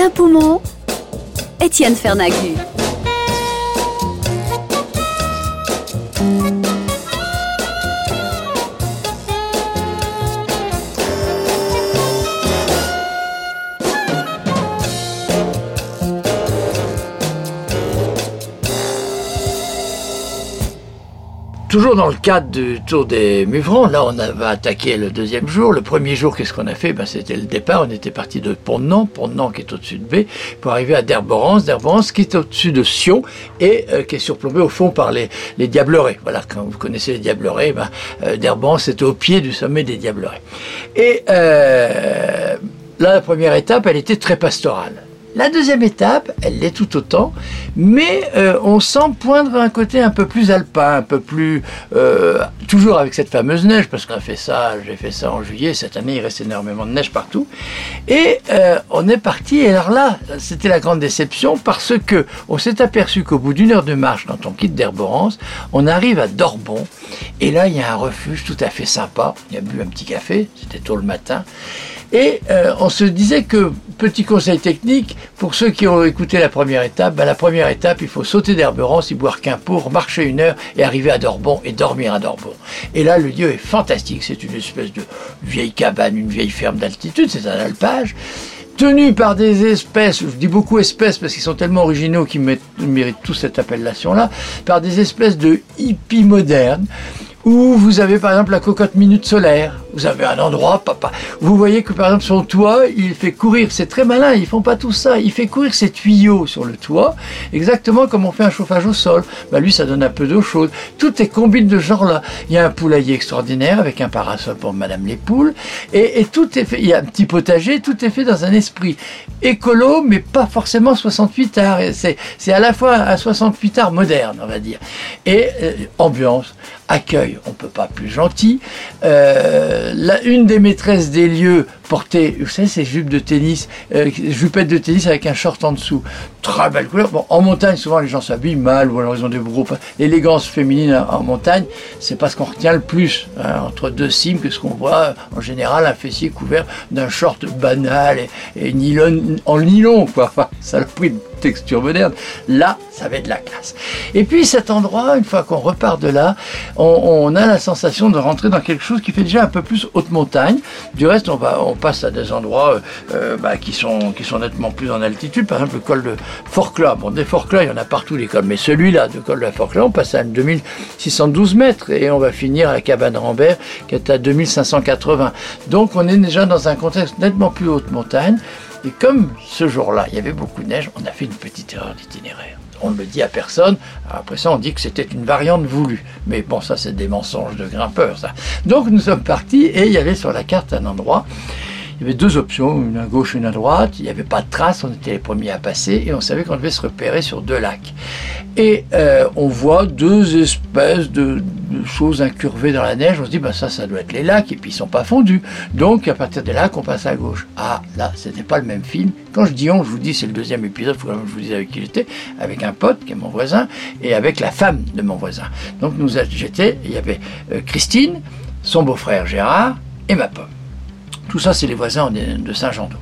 Alain Poumon, Étienne Fernagu. Toujours dans le cadre du Tour des Muvrons, là on va attaquer le deuxième jour. Le premier jour, qu'est-ce qu'on a fait? Ben, C'était le départ, on était parti de Pont-de-Nant qui est au-dessus de B, pour arriver à Derborance, Derborance qui est au-dessus de Sion et euh, qui est surplombé au fond par les, les Diablerets. Voilà, quand vous connaissez les Diablerets, ben, euh, était au pied du sommet des Diablerets. Et euh, là, la première étape, elle était très pastorale. La deuxième étape, elle l'est tout autant, mais euh, on sent poindre un côté un peu plus alpin, un peu plus... Euh, toujours avec cette fameuse neige, parce qu'on a fait ça, j'ai fait ça en juillet, cette année il reste énormément de neige partout. Et euh, on est parti, et alors là, c'était la grande déception, parce que on s'est aperçu qu'au bout d'une heure de marche, quand on quitte Derborance, on arrive à Dorbon, et là il y a un refuge tout à fait sympa, y a bu un petit café, c'était tôt le matin, et euh, on se disait que, petit conseil technique, pour ceux qui ont écouté la première étape, ben, la première étape, il faut sauter d'Herberance, y boire qu'un pour, marcher une heure et arriver à Dorbon et dormir à Dorbon. Et là, le lieu est fantastique. C'est une espèce de vieille cabane, une vieille ferme d'altitude, c'est un alpage tenu par des espèces, je dis beaucoup espèces parce qu'ils sont tellement originaux qu'ils méritent tous cette appellation-là, par des espèces de hippies modernes où vous avez par exemple la cocotte minute solaire. Vous avez un endroit, papa. Vous voyez que par exemple son toit, il fait courir. C'est très malin. Ils font pas tout ça. Il fait courir ses tuyaux sur le toit, exactement comme on fait un chauffage au sol. Bah lui, ça donne un peu d'eau chaude. Tout est combine de genre là. Il y a un poulailler extraordinaire avec un parasol pour Madame les poules, et, tout est fait. Il y a un petit potager. Tout est fait dans un esprit écolo, mais pas forcément 68 arts. C'est c'est à la fois un 68 arts moderne, on va dire, et euh, ambiance accueil, on peut pas plus gentil. Euh, la, une des maîtresses des lieux portait, vous savez, ces jupes de tennis, euh, jupettes de tennis avec un short en dessous. Très belle couleur. Bon, en montagne, souvent les gens s'habillent mal ou alors ils ont des groupes. L'élégance féminine en montagne, c'est pas ce qu'on retient le plus hein, entre deux cimes que ce qu'on voit en général un fessier couvert d'un short banal et, nylon en nylon quoi. Enfin, saloperie de texture moderne. Là, ça va être de la classe. Et puis cet endroit, une fois qu'on repart de là, on, a la sensation de rentrer dans quelque chose qui fait déjà un peu plus haute montagne. Du reste, on, va, passe à des endroits euh, euh, bah, qui, sont, qui sont nettement plus en altitude. Par exemple, le col de Forclaz. Bon, des Forclaz, il y en a partout les cols, mais celui-là, le col de Forclaz, on passe à 2612 mètres et on va finir à la cabane Rambert qui est à 2580. Donc on est déjà dans un contexte nettement plus haute montagne. Et comme ce jour-là, il y avait beaucoup de neige, on a fait une petite erreur d'itinéraire. On ne le dit à personne. Après ça, on dit que c'était une variante voulue. Mais bon, ça, c'est des mensonges de grimpeurs, ça. Donc, nous sommes partis et il y avait sur la carte un endroit il y avait deux options, une à gauche, une à droite. Il n'y avait pas de traces, on était les premiers à passer et on savait qu'on devait se repérer sur deux lacs. Et euh, on voit deux espèces de, choses incurvées dans la neige. On se dit, bah, ça, ça doit être les lacs et puis ils sont pas fondus. Donc à partir des lacs, on passe à gauche. Ah, là, c'était pas le même film. Quand je dis on, je vous dis, c'est le deuxième épisode, je vous dise avec qui j'étais, avec un pote qui est mon voisin et avec la femme de mon voisin. Donc nous, j'étais, il y avait euh, Christine, son beau-frère Gérard et ma pomme. Tout ça, c'est les voisins de Saint-Jean-d'Eau.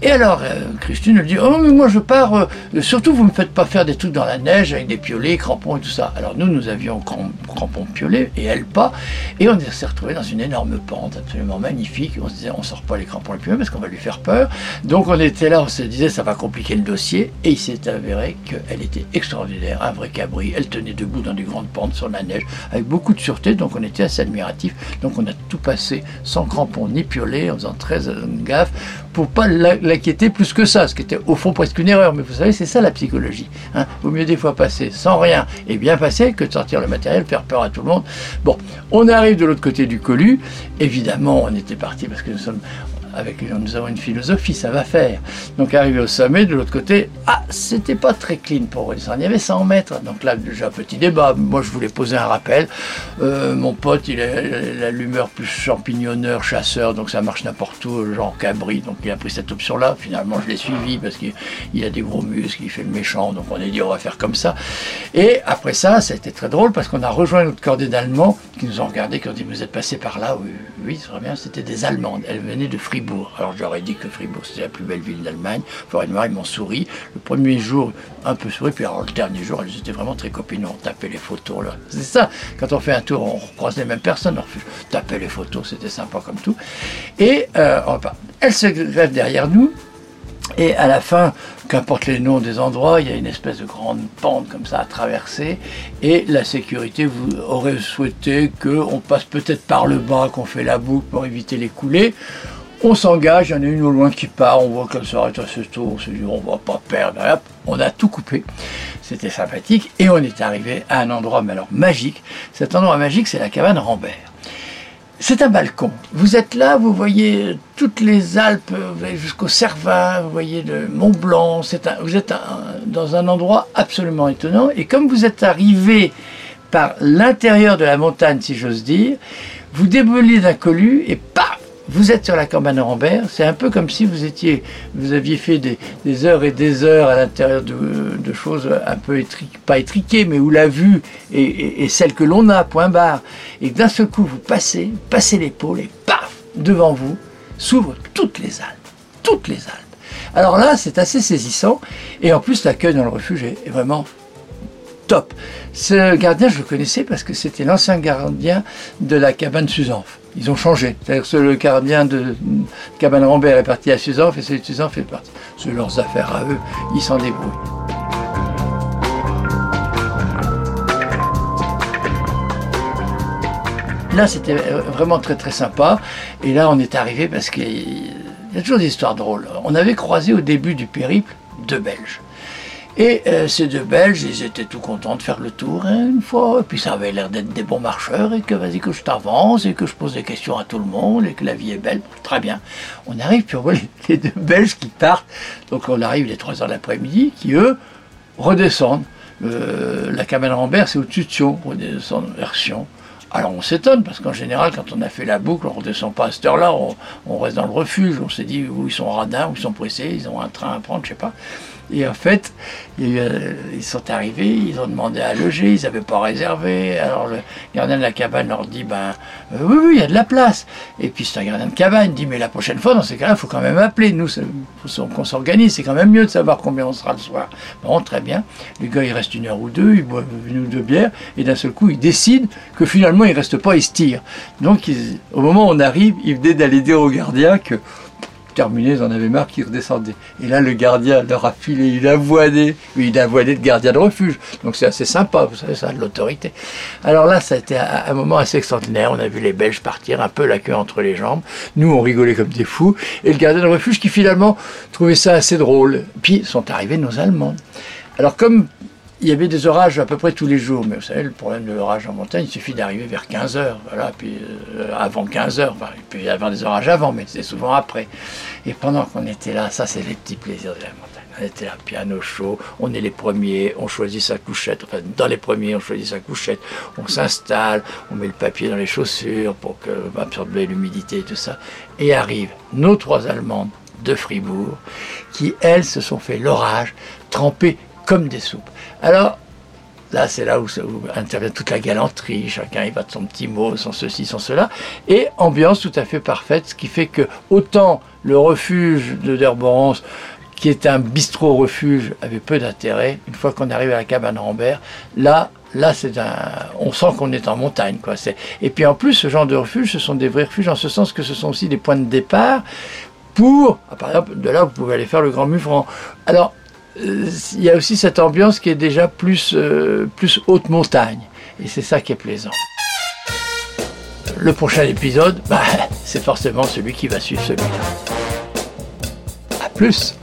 Et alors, euh, Christine elle dit, oh mais moi je pars, euh, surtout vous ne me faites pas faire des trucs dans la neige avec des piolets, crampons et tout ça. Alors nous, nous avions crampons, piolets et elle pas, et on s'est retrouvés dans une énorme pente absolument magnifique. On se disait, on sort pas les crampons et les piolets parce qu'on va lui faire peur. Donc on était là, on se disait, ça va compliquer le dossier, et il s'est avéré qu'elle était extraordinaire, un vrai cabri. Elle tenait debout dans des grandes pentes sur la neige, avec beaucoup de sûreté, donc on était assez admiratifs. Donc on a tout passé sans crampons ni piolets, en faisant très euh, gaffe, pour pas l'inquiéter plus que ça, ce qui était au fond presque une erreur. Mais vous savez, c'est ça la psychologie. Hein. Vaut mieux des fois passer sans rien et bien passer que de sortir le matériel, faire peur à tout le monde. Bon, on arrive de l'autre côté du colu. Évidemment, on était parti parce que nous sommes avec nous avons une philosophie, ça va faire. Donc arrivé au sommet, de l'autre côté, ah, c'était pas très clean pour redescendre. Il y avait 100 mètres. Donc là, déjà, petit débat. Moi, je voulais poser un rappel. Euh, mon pote, il a l'humeur plus champignonneur, chasseur, donc ça marche n'importe où, genre cabri. Donc il a pris cette option-là. Finalement, je l'ai suivi parce qu'il a des gros muscles, il fait le méchant. Donc on a dit, on va faire comme ça. Et après ça, ça a été très drôle parce qu'on a rejoint notre cordée d'Allemands qui nous ont regardé, qui ont dit, vous êtes passé par là. Oui, oui, c'est bien, c'était des Allemandes. Elles venaient de Fribourg Alors j'aurais dit que Fribourg c'était la plus belle ville d'Allemagne. Florent et ils m'ont souri. Le premier jour, un peu souri, puis alors le dernier jour, elles étaient vraiment très copines. On tapait les photos. Là. C'est ça, quand on fait un tour, on croise les mêmes personnes. On tapait les photos, c'était sympa comme tout. Et euh, elles se grèvent derrière nous. Et à la fin, qu'importe les noms des endroits, il y a une espèce de grande pente comme ça à traverser. Et la sécurité vous aurait souhaité qu'on passe peut-être par le bas, qu'on fait la boucle pour éviter les coulées. On s'engage, il y en a une au loin qui part, on voit qu'elle s'arrête assez tôt, on se dit on va pas perdre. on a tout coupé. C'était sympathique. Et on est arrivé à un endroit, mais alors magique. Cet endroit magique, c'est la cabane Rambert. C'est un balcon. Vous êtes là, vous voyez toutes les Alpes jusqu'au Cervin, vous voyez le Mont Blanc. vous êtes dans un endroit absolument étonnant. Et comme vous êtes arrivé par l'intérieur de la montagne, si j'ose dire, vous débouliez d'un colu et paf vous êtes sur la campagne Rambert, c'est un peu comme si vous étiez, vous aviez fait des, heures et des heures à l'intérieur de, choses un peu pas étriquées, mais où la vue est, celle que l'on a, point barre, et d'un seul coup vous passez, passez l'épaule et paf, devant vous s'ouvrent toutes les Alpes, toutes les Alpes. Alors là, c'est assez saisissant, et en plus l'accueil dans le refuge est vraiment top. Ce gardien, je le connaissais parce que c'était l'ancien gardien de la cabane Suzanf. Ils ont changé. C'est-à-dire que le gardien de cabane Rambert est parti à Suzanf et celui de Suzanf est parti. C'est leurs affaires à eux, ils s'en débrouillent. Là, c'était vraiment très très sympa. Et là, on est arrivé parce qu'il y a toujours des histoires drôles. On avait croisé au début du périple deux Belges. Et euh, ces deux Belges, ils étaient tout contents de faire le tour hein, une fois. Et puis ça avait l'air d'être des bons marcheurs et que vas-y que je t'avance et que je pose des questions à tout le monde et que la vie est belle. Très bien. On arrive puis on voit les, deux Belges qui partent. Donc on arrive les 3 heures de l'après-midi qui eux redescendent. Euh, la cabane Rambert, c'est au-dessus de Sion, redescendent. Alors on s'étonne parce qu'en général, quand on a fait la boucle, on ne redescend pas à cette heure-là, on, reste dans le refuge. On s'est dit où ils sont radins, où ils sont pressés, ils ont un train à prendre, je sais pas. Et en fait, euh, ils sont arrivés, ils ont demandé à loger, ils n'avaient pas réservé. Alors le gardien de la cabane leur dit ben euh, oui, oui, il y a de la place. Et puis c'est un gardien de cabane, dit mais la prochaine fois, dans ces cas-là, il faut quand même appeler. Nous, qu'on s'organise, c'est quand même mieux de savoir combien on sera le soir. Bon, très bien. Le gars, il reste une heure ou deux, il boit une ou deux bières, et d'un seul coup, il décide que finalement, il reste pas, il se tire. Donc, au moment où on arrive, il venait d'aller dire au gardien que terminé, ils en avaient marre qu'ils redescendaient. Et là, le gardien leur a filé une avoinée, une avoinée de gardien de refuge. Donc c'est assez sympa, vous savez, ça, de l'autorité. Alors là, ça a été un moment assez extraordinaire. On a vu les Belges partir, un peu la queue entre les jambes. Nous, on rigolait comme des fous. Et le gardien de refuge qui finalement trouvait ça assez drôle. Puis sont arrivés nos Allemands. Alors comme il y avait des orages à peu près tous les jours, mais vous savez, le problème de l'orage en montagne, il suffit d'arriver vers 15 heures, voilà, puis euh, avant 15 heures, il peut y avoir des orages avant, mais c'est souvent après. Et pendant qu'on était là, ça c'est les petits plaisirs de la montagne. On était là, piano chaud, on est les premiers, on choisit sa couchette, enfin dans les premiers on choisit sa couchette, on s'installe, on met le papier dans les chaussures pour que, absorber l'humidité et tout ça. Et arrivent nos trois Allemandes de Fribourg, qui elles se sont fait l'orage, trempées comme des soupes. Alors, là, c'est là où, intervient toute la galanterie, chacun il va de son petit mot, sans ceci, sans cela, et ambiance tout à fait parfaite, ce qui fait que autant le refuge de Derborance, qui est un bistrot-refuge, avait peu d'intérêt, une fois qu'on arrive à la cabane Rambert, là, là c'est un, on sent qu'on est en montagne, quoi. Et puis en plus, ce genre de refuge, ce sont des vrais refuges, en ce sens que ce sont aussi des points de départ pour, par exemple, de là vous pouvez aller faire le Grand Mufran. Alors, il y a aussi cette ambiance qui est déjà plus, euh, plus haute montagne. Et c'est ça qui est plaisant. Le prochain épisode, bah, c'est forcément celui qui va suivre celui-là. A plus